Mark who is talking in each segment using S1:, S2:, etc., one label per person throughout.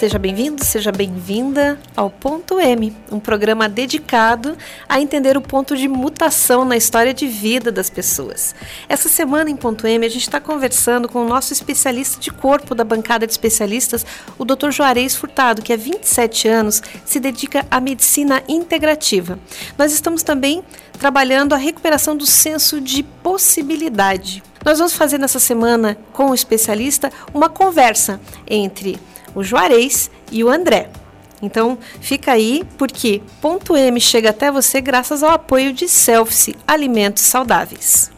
S1: Seja bem-vindo, seja bem-vinda ao Ponto M, um programa dedicado a entender o ponto de mutação na história de vida das pessoas. Essa semana em Ponto M a gente está conversando com o nosso especialista de corpo da bancada de especialistas, o Dr. Juarez Furtado, que há 27 anos se dedica à medicina integrativa. Nós estamos também trabalhando a recuperação do senso de possibilidade. Nós vamos fazer nessa semana com o especialista uma conversa entre o Juarez e o André. Então, fica aí porque ponto M chega até você graças ao apoio de Selfie Alimentos Saudáveis.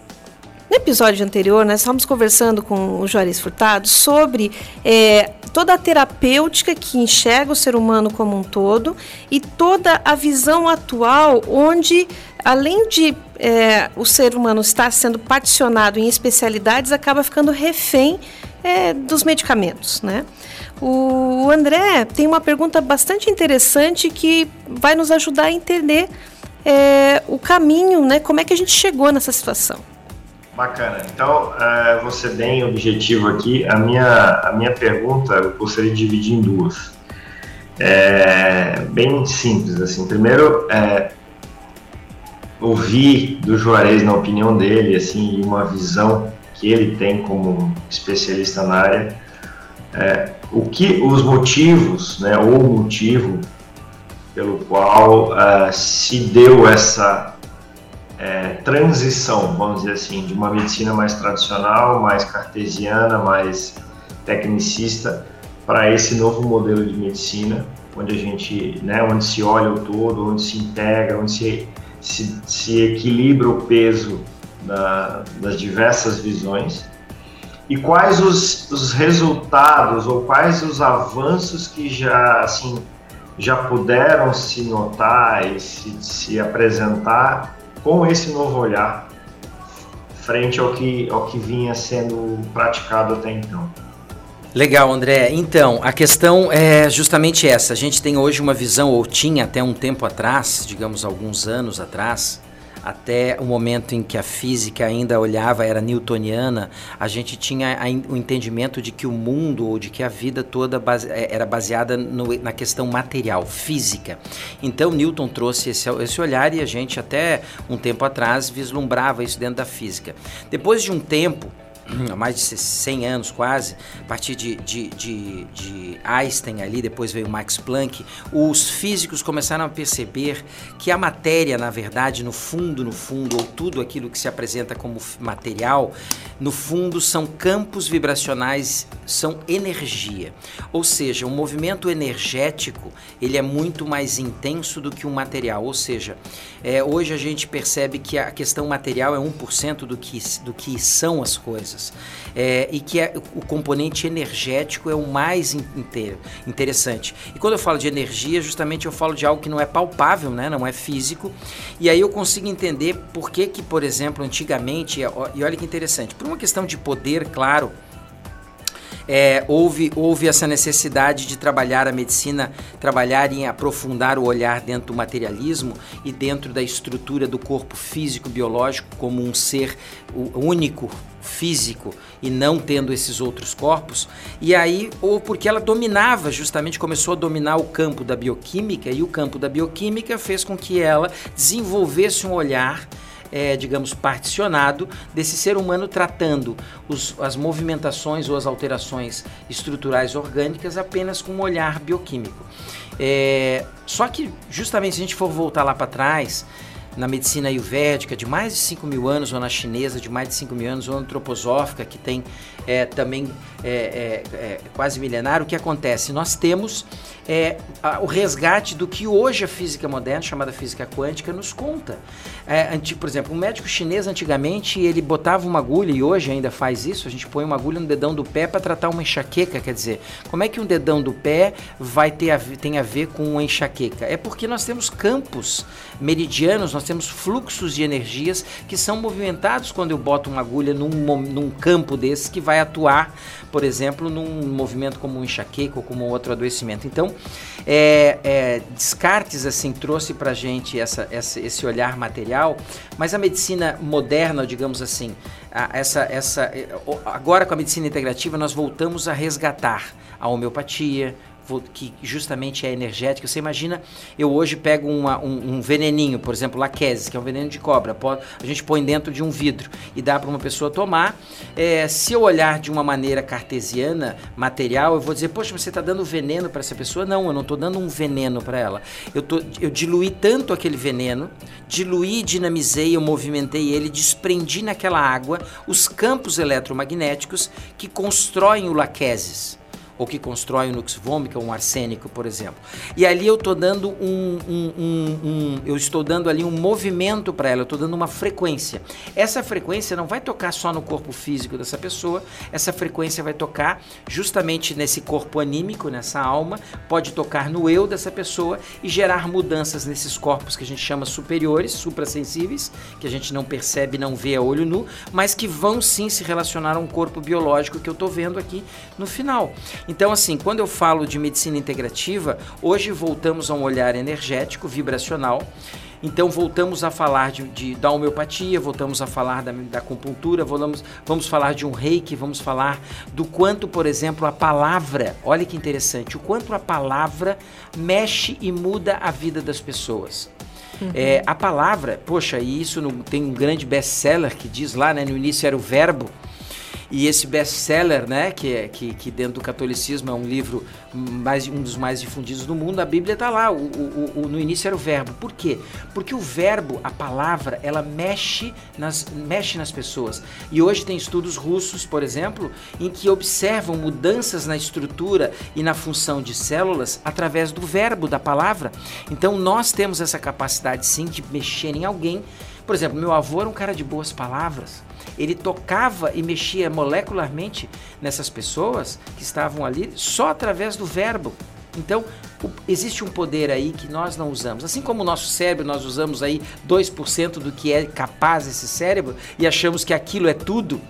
S1: No episódio anterior, nós estávamos conversando com o Juarez Furtado sobre é, toda a terapêutica que enxerga o ser humano como um todo e toda a visão atual, onde, além de é, o ser humano estar sendo particionado em especialidades, acaba ficando refém é, dos medicamentos, né? O André tem uma pergunta bastante interessante que vai nos ajudar a entender é, o caminho, né? Como é que a gente chegou nessa situação?
S2: Bacana. Então, é, você bem objetivo aqui. A minha, a minha pergunta eu gostaria de dividir em duas. É, bem simples, assim. Primeiro, é, ouvir do Juarez, na opinião dele, assim, uma visão que ele tem como especialista na área, é, o que os motivos, né, ou o motivo pelo qual uh, se deu essa é, transição, vamos dizer assim, de uma medicina mais tradicional, mais cartesiana, mais tecnicista, para esse novo modelo de medicina, onde a gente, né, onde se olha o todo, onde se integra, onde se, se, se equilibra o peso da, das diversas visões e quais os, os resultados ou quais os avanços que já assim já puderam se notar e se, se apresentar com esse novo olhar frente ao que, ao que vinha sendo praticado até então.
S3: Legal, André. Então, a questão é justamente essa. A gente tem hoje uma visão, ou tinha até um tempo atrás, digamos alguns anos atrás, até o momento em que a física ainda olhava, era newtoniana, a gente tinha o entendimento de que o mundo ou de que a vida toda base, é, era baseada no, na questão material, física. Então Newton trouxe esse, esse olhar e a gente até um tempo atrás vislumbrava isso dentro da física. Depois de um tempo, há mais de 100 anos quase, a partir de, de, de, de, Einstein ali, depois veio Max Planck, os físicos começaram a perceber que a matéria, na verdade, no fundo, no fundo, ou tudo aquilo que se apresenta como material, no fundo são campos vibracionais, são energia. Ou seja, o movimento energético, ele é muito mais intenso do que o material, ou seja, é, hoje a gente percebe que a questão material é 1% do que, do que são as coisas é, e que é, o componente energético é o mais inteiro, interessante. E quando eu falo de energia, justamente eu falo de algo que não é palpável, né? não é físico, e aí eu consigo entender por que, que por exemplo, antigamente, e olha que interessante, por uma questão de poder, claro, é, houve, houve essa necessidade de trabalhar a medicina, trabalhar em aprofundar o olhar dentro do materialismo e dentro da estrutura do corpo físico biológico como um ser único físico e não tendo esses outros corpos, e aí, ou porque ela dominava, justamente começou a dominar o campo da bioquímica, e o campo da bioquímica fez com que ela desenvolvesse um olhar é, digamos, particionado desse ser humano tratando os, as movimentações ou as alterações estruturais orgânicas apenas com um olhar bioquímico. É, só que, justamente, se a gente for voltar lá para trás, na medicina ayurvédica de mais de 5 mil anos, ou na chinesa de mais de 5 mil anos, ou antroposófica, que tem é, também é, é, é, quase milenar, o que acontece? Nós temos é, a, o resgate do que hoje a física moderna, chamada física quântica, nos conta. É, antigo, por exemplo, um médico chinês antigamente ele botava uma agulha, e hoje ainda faz isso, a gente põe uma agulha no dedão do pé para tratar uma enxaqueca, quer dizer, como é que um dedão do pé vai ter a, tem a ver com uma enxaqueca? É porque nós temos campos meridianos, nós temos fluxos de energias que são movimentados quando eu boto uma agulha num, num campo desse que vai atuar por exemplo, num movimento como um enxaqueca ou como outro adoecimento. Então, é, é, Descartes assim trouxe para gente essa, essa, esse olhar material, mas a medicina moderna, digamos assim, a, essa, essa, agora com a medicina integrativa nós voltamos a resgatar a homeopatia, que justamente é energética. Você imagina, eu hoje pego uma, um, um, veneninho, por exemplo, laqueses, que é um veneno de cobra, a gente põe dentro de um vidro e dá para uma pessoa tomar. É, se eu olhar de uma maneira cartesiana, material, eu vou dizer, poxa, você está dando veneno para essa pessoa? Não, eu não estou dando um veneno para ela. Eu, tô, eu diluí tanto aquele veneno, diluí, dinamizei, eu movimentei ele, desprendi naquela água os campos eletromagnéticos que constroem o laqueses ou que constrói um nux vomica, um arsênico, por exemplo. E ali eu estou dando um, um, um, um, eu estou dando ali um movimento para ela, eu estou dando uma frequência. Essa frequência não vai tocar só no corpo físico dessa pessoa, essa frequência vai tocar justamente nesse corpo anímico, nessa alma, pode tocar no eu dessa pessoa e gerar mudanças nesses corpos que a gente chama superiores, suprassensíveis, que a gente não percebe, não vê a olho nu, mas que vão sim se relacionar a um corpo biológico que eu estou vendo aqui no final. Então, assim, quando eu falo de medicina integrativa, hoje voltamos a um olhar energético, vibracional. Então voltamos a falar de, de, da homeopatia, voltamos a falar da, da acupuntura, vamos, vamos falar de um reiki, vamos falar do quanto, por exemplo, a palavra, olha que interessante, o quanto a palavra mexe e muda a vida das pessoas. Uhum. É, a palavra, poxa, e isso no, tem um grande best-seller que diz lá, né, no início era o verbo, e esse best-seller, né, que, é, que, que dentro do catolicismo é um livro mais, um dos mais difundidos do mundo, a Bíblia está lá. O, o, o, no início era o verbo. Por quê? Porque o verbo, a palavra, ela mexe nas, mexe nas pessoas. E hoje tem estudos russos, por exemplo, em que observam mudanças na estrutura e na função de células através do verbo, da palavra. Então nós temos essa capacidade sim de mexer em alguém. Por exemplo, meu avô era um cara de boas palavras ele tocava e mexia molecularmente nessas pessoas que estavam ali só através do verbo. Então, existe um poder aí que nós não usamos. Assim como o nosso cérebro, nós usamos aí 2% do que é capaz esse cérebro e achamos que aquilo é tudo,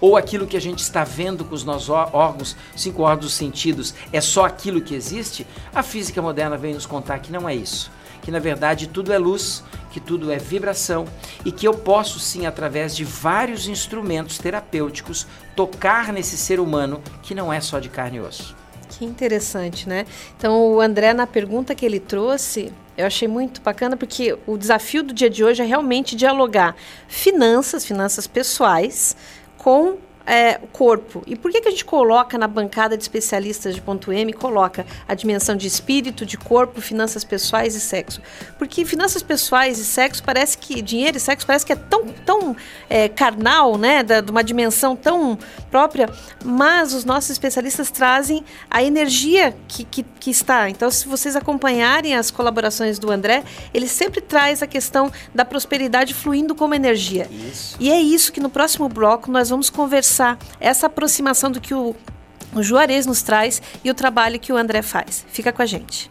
S3: ou aquilo que a gente está vendo com os nossos órgãos, cinco órgãos dos sentidos, é só aquilo que existe, a física moderna vem nos contar que não é isso. Que na verdade tudo é luz, que tudo é vibração e que eu posso sim, através de vários instrumentos terapêuticos, tocar nesse ser humano que não é só de carne e osso.
S1: Que interessante, né? Então, o André, na pergunta que ele trouxe, eu achei muito bacana porque o desafio do dia de hoje é realmente dialogar finanças, finanças pessoais, com é, corpo. E por que, que a gente coloca na bancada de especialistas de ponto M, coloca a dimensão de espírito, de corpo, finanças pessoais e sexo? Porque finanças pessoais e sexo parece que, dinheiro e sexo parece que é tão, tão é, carnal, né? Da, de uma dimensão tão própria, mas os nossos especialistas trazem a energia que, que, que está. Então, se vocês acompanharem as colaborações do André, ele sempre traz a questão da prosperidade fluindo como energia. Isso. E é isso que no próximo bloco nós vamos conversar essa, aproximação do que o, o Juarez nos traz e o trabalho que o André faz. Fica com a gente.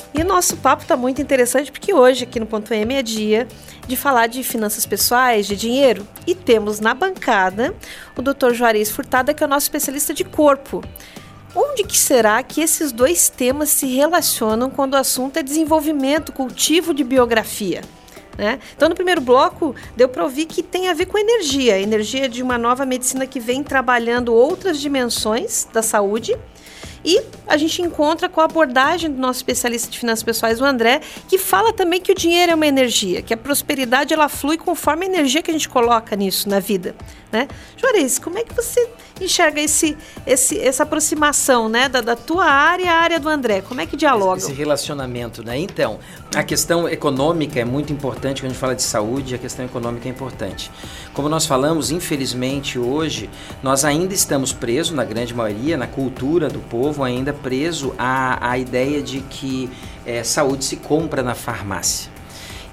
S1: E o nosso papo está muito interessante porque hoje aqui no Ponto M é dia de falar de finanças pessoais, de dinheiro. E temos na bancada o Dr. Juarez Furtada, que é o nosso especialista de corpo. Onde que será que esses dois temas se relacionam quando o assunto é desenvolvimento, cultivo de biografia? Né? Então, no primeiro bloco, deu para ouvir que tem a ver com energia, energia de uma nova medicina que vem trabalhando outras dimensões da saúde e a gente encontra com a abordagem do nosso especialista de finanças pessoais, o André, que fala também que o dinheiro é uma energia, que a prosperidade ela flui conforme a energia que a gente coloca nisso na vida, né? Juarez, como é que você enxerga esse, esse, essa aproximação, né, da, da tua área à área do André? Como é que dialoga?
S3: Esse relacionamento, né? Então, a questão econômica é muito importante quando a gente fala de saúde, a questão econômica é importante. Como nós falamos, infelizmente hoje nós ainda estamos presos, na grande maioria, na cultura do povo, ainda preso à, à ideia de que é, saúde se compra na farmácia.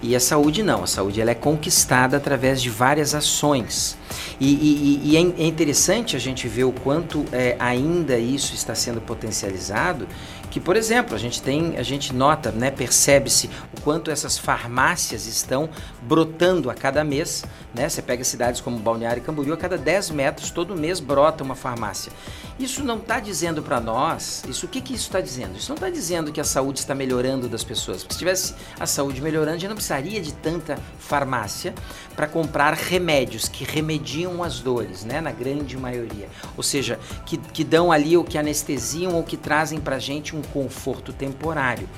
S3: E a saúde não, a saúde ela é conquistada através de várias ações. E, e, e é, é interessante a gente ver o quanto é, ainda isso está sendo potencializado que, por exemplo, a gente tem, a gente nota, né, percebe-se o quanto essas farmácias estão brotando a cada mês, né? Você pega cidades como Balneário e Camboriú, a cada 10 metros todo mês brota uma farmácia. Isso não está dizendo para nós, isso o que que isso está dizendo? Isso não está dizendo que a saúde está melhorando das pessoas. Se tivesse a saúde melhorando, já não precisaria de tanta farmácia para comprar remédios que remediam as dores, né, na grande maioria. Ou seja, que, que dão ali o que anestesiam ou que trazem para gente um conforto temporário.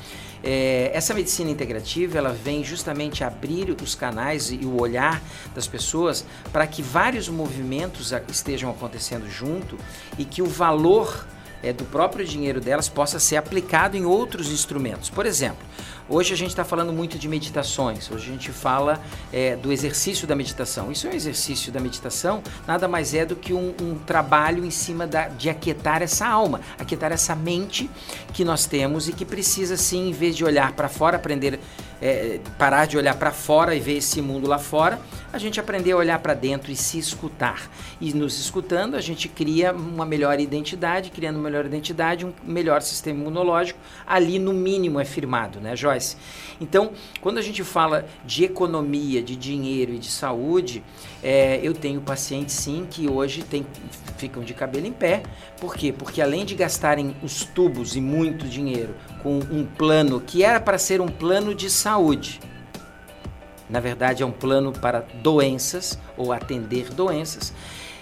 S3: É, essa medicina integrativa ela vem justamente abrir os canais e o olhar das pessoas para que vários movimentos estejam acontecendo junto e que o valor é, do próprio dinheiro delas possa ser aplicado em outros instrumentos. Por exemplo, Hoje a gente está falando muito de meditações, hoje a gente fala é, do exercício da meditação. Isso é um exercício da meditação, nada mais é do que um, um trabalho em cima da, de aquietar essa alma, aquietar essa mente que nós temos e que precisa, sim, em vez de olhar para fora, aprender, é, parar de olhar para fora e ver esse mundo lá fora, a gente aprender a olhar para dentro e se escutar. E nos escutando, a gente cria uma melhor identidade, criando uma melhor identidade, um melhor sistema imunológico, ali no mínimo é firmado, né, Joyce? Então, quando a gente fala de economia, de dinheiro e de saúde, é, eu tenho pacientes sim que hoje tem, ficam de cabelo em pé. Por quê? Porque além de gastarem os tubos e muito dinheiro com um plano que era para ser um plano de saúde, na verdade é um plano para doenças ou atender doenças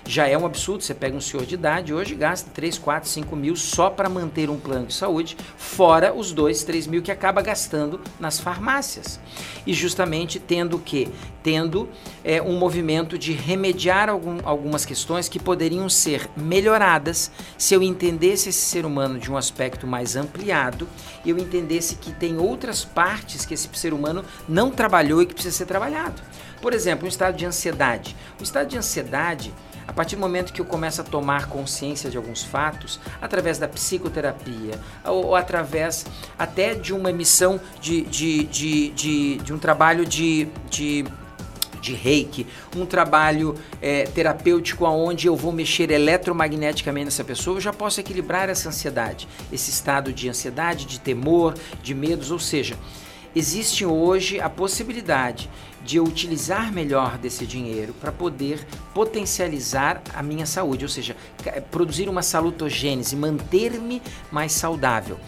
S3: já é um absurdo. Você pega um senhor de idade, hoje gasta 3, 4, 5 mil só para manter um plano de saúde, fora os 2, 3 mil que acaba gastando nas farmácias. E justamente tendo que? Tendo é, um movimento de remediar algum, algumas questões que poderiam ser melhoradas se eu entendesse esse ser humano de um aspecto mais ampliado e eu entendesse que tem outras partes que esse ser humano não trabalhou e que precisa ser trabalhado. Por exemplo, um estado de ansiedade. O estado de ansiedade a partir do momento que eu começo a tomar consciência de alguns fatos, através da psicoterapia, ou, ou através até de uma emissão de, de, de, de, de um trabalho de, de de reiki, um trabalho é, terapêutico onde eu vou mexer eletromagneticamente nessa pessoa, eu já posso equilibrar essa ansiedade, esse estado de ansiedade, de temor, de medos, ou seja, existe hoje a possibilidade de eu utilizar melhor desse dinheiro para poder potencializar a minha saúde, ou seja, produzir uma salutogênese, manter-me mais saudável.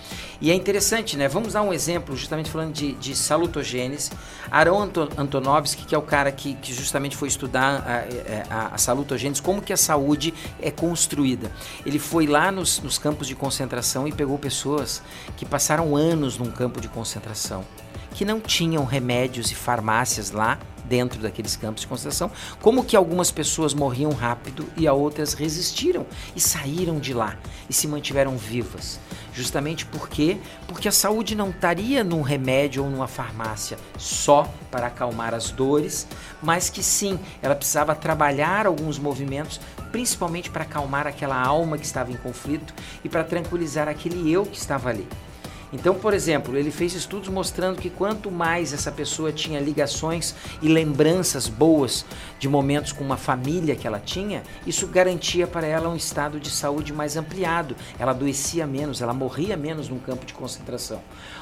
S3: E é interessante, né? Vamos dar um exemplo, justamente falando de, de salutogênese. Aaron Antonovsky, que é o cara que, que justamente foi estudar a, a, a, salutogênese, como que a saúde é construída. Ele foi lá nos, nos campos de concentração e pegou pessoas que passaram anos num campo de concentração que não tinham remédios e farmácias lá dentro daqueles campos de concentração, como que algumas pessoas morriam rápido e a outras resistiram e saíram de lá e se mantiveram vivas. Justamente porque porque a saúde não estaria num remédio ou numa farmácia só para acalmar as dores, mas que sim, ela precisava trabalhar alguns movimentos, principalmente para acalmar aquela alma que estava em conflito e para tranquilizar aquele eu que estava ali. Então, por exemplo, ele fez estudos mostrando que quanto mais essa pessoa tinha ligações e lembranças boas de momentos com uma família que ela tinha, isso garantia para ela um estado de saúde mais ampliado. Ela adoecia menos, ela morria menos num campo de concentração.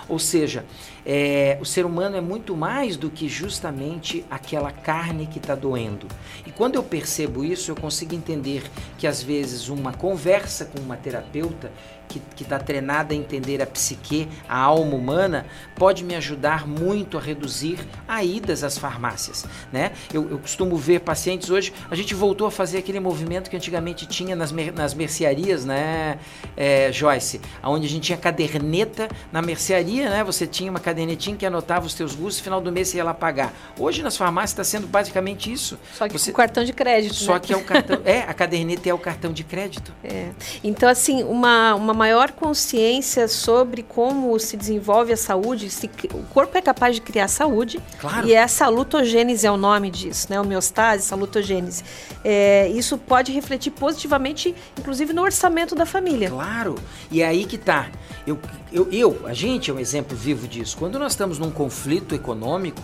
S3: Ou seja, é, o ser humano é muito mais do que justamente aquela carne que está doendo. E quando eu percebo isso, eu consigo entender que às vezes uma conversa com uma terapeuta que está treinada a entender a psique, a alma humana, pode me ajudar muito a reduzir a idas às farmácias. Né? Eu, eu costumo ver pacientes hoje, a gente voltou a fazer aquele movimento que antigamente tinha nas, mer nas mercearias, né, é, Joyce? Onde a gente tinha caderneta na mercearia, né? Você tinha uma cadernetinha que anotava os teus gustos, final do mês você ia lá pagar. Hoje nas farmácias está sendo basicamente isso.
S1: Só que
S3: você...
S1: com cartão de crédito.
S3: Só
S1: né?
S3: que é o cartão. é, a caderneta é o cartão de crédito.
S1: É. Então, assim, uma, uma maior consciência sobre como se desenvolve a saúde, se, o corpo é capaz de criar saúde,
S3: claro.
S1: e é a salutogênese é o nome disso, né? Homeostase, salutogênese. É, isso pode refletir positivamente, inclusive no orçamento da família.
S3: Claro, e é aí que tá. Eu, eu, eu, a gente é um exemplo vivo disso. Quando nós estamos num conflito econômico,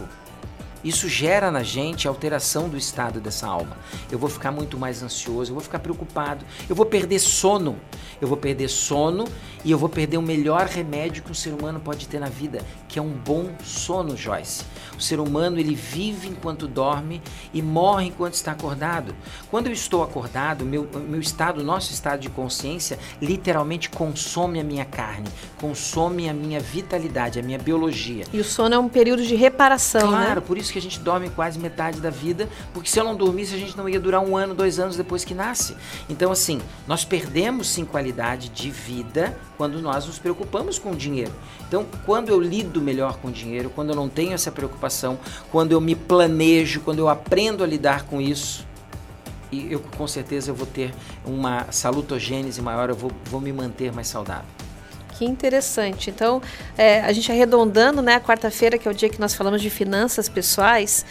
S3: isso gera na gente alteração do estado dessa alma. Eu vou ficar muito mais ansioso, eu vou ficar preocupado, eu vou perder sono. Eu vou perder sono e eu vou perder o melhor remédio que um ser humano pode ter na vida, que é um bom sono, Joyce. O ser humano ele vive enquanto dorme e morre enquanto está acordado. Quando eu estou acordado, meu, meu estado, nosso estado de consciência, literalmente consome a minha carne, consome a minha vitalidade, a minha biologia.
S1: E o sono é um período de reparação,
S3: claro,
S1: né?
S3: por isso que a gente dorme quase metade da vida, porque se eu não dormisse, a gente não ia durar um ano, dois anos depois que nasce. Então, assim, nós perdemos sim qualidade de vida quando nós nos preocupamos com o dinheiro. Então, quando eu lido melhor com o dinheiro, quando eu não tenho essa preocupação, quando eu me planejo, quando eu aprendo a lidar com isso, e eu com certeza eu vou ter uma salutogênese maior, eu vou, vou me manter mais saudável.
S1: Que interessante. Então, é, a gente arredondando, né, a quarta-feira, que é o dia que nós falamos de finanças pessoais,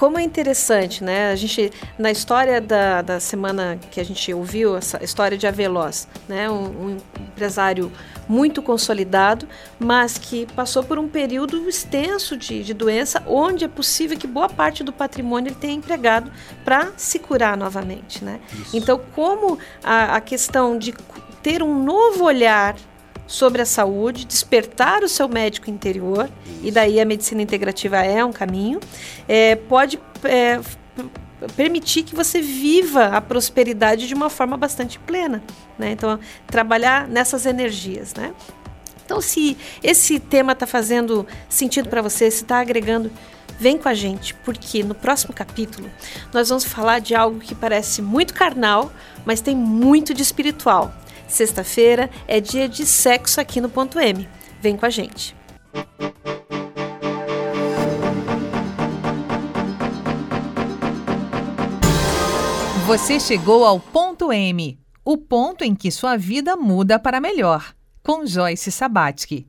S1: como é interessante, né? A gente, na história da, da semana que a gente ouviu, essa história de Aveloz, né? Um, um, empresário muito consolidado, mas que passou por um período extenso de, de doença, onde é possível que boa parte do patrimônio ele tenha empregado para se curar novamente, né? Isso. Então, como a, a questão de ter um novo olhar sobre a saúde, despertar o seu médico interior, e daí a medicina integrativa é um caminho, é, pode é, permitir que você viva a prosperidade de uma forma bastante plena. Né? Então, trabalhar nessas energias. Né? Então, se esse tema está fazendo sentido para você, se está agregando, vem com a gente, porque no próximo capítulo nós vamos falar de algo que parece muito carnal, mas tem muito de espiritual. Sexta-feira é dia de sexo aqui no Ponto M. Vem com a gente.
S4: Você chegou ao Ponto M, o ponto em que sua vida muda para melhor, com Joyce Sabatsky.